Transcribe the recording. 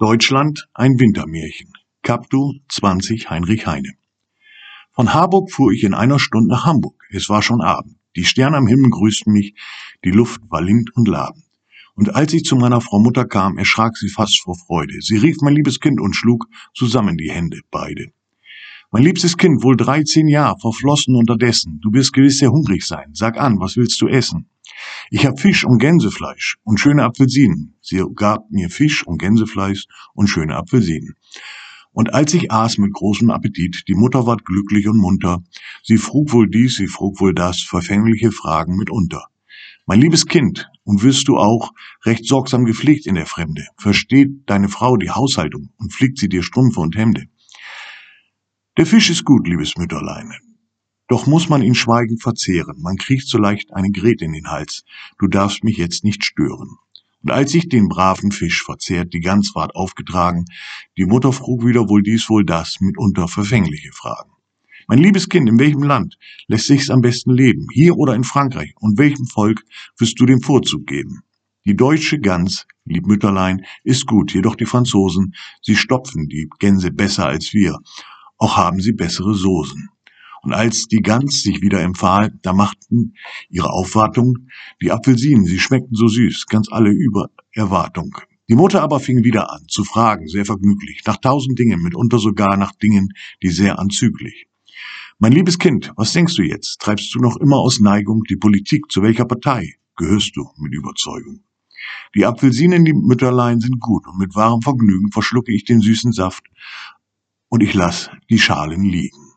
Deutschland ein Wintermärchen. Captu 20 Heinrich Heine. Von Harburg fuhr ich in einer Stunde nach Hamburg. Es war schon Abend. Die Sterne am Himmel grüßten mich, die Luft war lind und labend. Und als ich zu meiner Frau Mutter kam, erschrak sie fast vor Freude. Sie rief mein liebes Kind und schlug zusammen die Hände, beide. Mein liebstes Kind, wohl dreizehn Jahre, verflossen unterdessen. Du wirst gewiss sehr hungrig sein. Sag an, was willst du essen? Ich hab Fisch und Gänsefleisch und schöne Apfelsinen. Sie gab mir Fisch und Gänsefleisch und schöne Apfelsinen. Und als ich aß mit großem Appetit, die Mutter ward glücklich und munter. Sie frug wohl dies, sie frug wohl das, verfängliche Fragen mitunter. Mein liebes Kind, und wirst du auch recht sorgsam gepflegt in der Fremde? Versteht deine Frau die Haushaltung und fliegt sie dir Strümpfe und Hemde? Der Fisch ist gut, liebes Mütterlein. Doch muss man ihn schweigend verzehren. Man kriegt so leicht eine Gret in den Hals. Du darfst mich jetzt nicht stören. Und als ich den braven Fisch verzehrt, die Gans ward aufgetragen, die Mutter frug wieder wohl dies, wohl das, mitunter verfängliche Fragen. Mein liebes Kind, in welchem Land lässt sich's am besten leben? Hier oder in Frankreich? Und welchem Volk wirst du den Vorzug geben? Die deutsche Gans, lieb Mütterlein, ist gut, jedoch die Franzosen, sie stopfen die Gänse besser als wir. Auch haben sie bessere Soßen. Und als die Gans sich wieder empfahl, da machten ihre Aufwartung die Apfelsinen, sie schmeckten so süß, ganz alle über Erwartung. Die Mutter aber fing wieder an zu fragen, sehr vergnüglich, nach tausend Dingen, mitunter sogar nach Dingen, die sehr anzüglich. Mein liebes Kind, was denkst du jetzt? Treibst du noch immer aus Neigung die Politik? Zu welcher Partei gehörst du mit Überzeugung? Die Apfelsinen, die Mütterlein sind gut und mit wahrem Vergnügen verschlucke ich den süßen Saft und ich lass die Schalen liegen.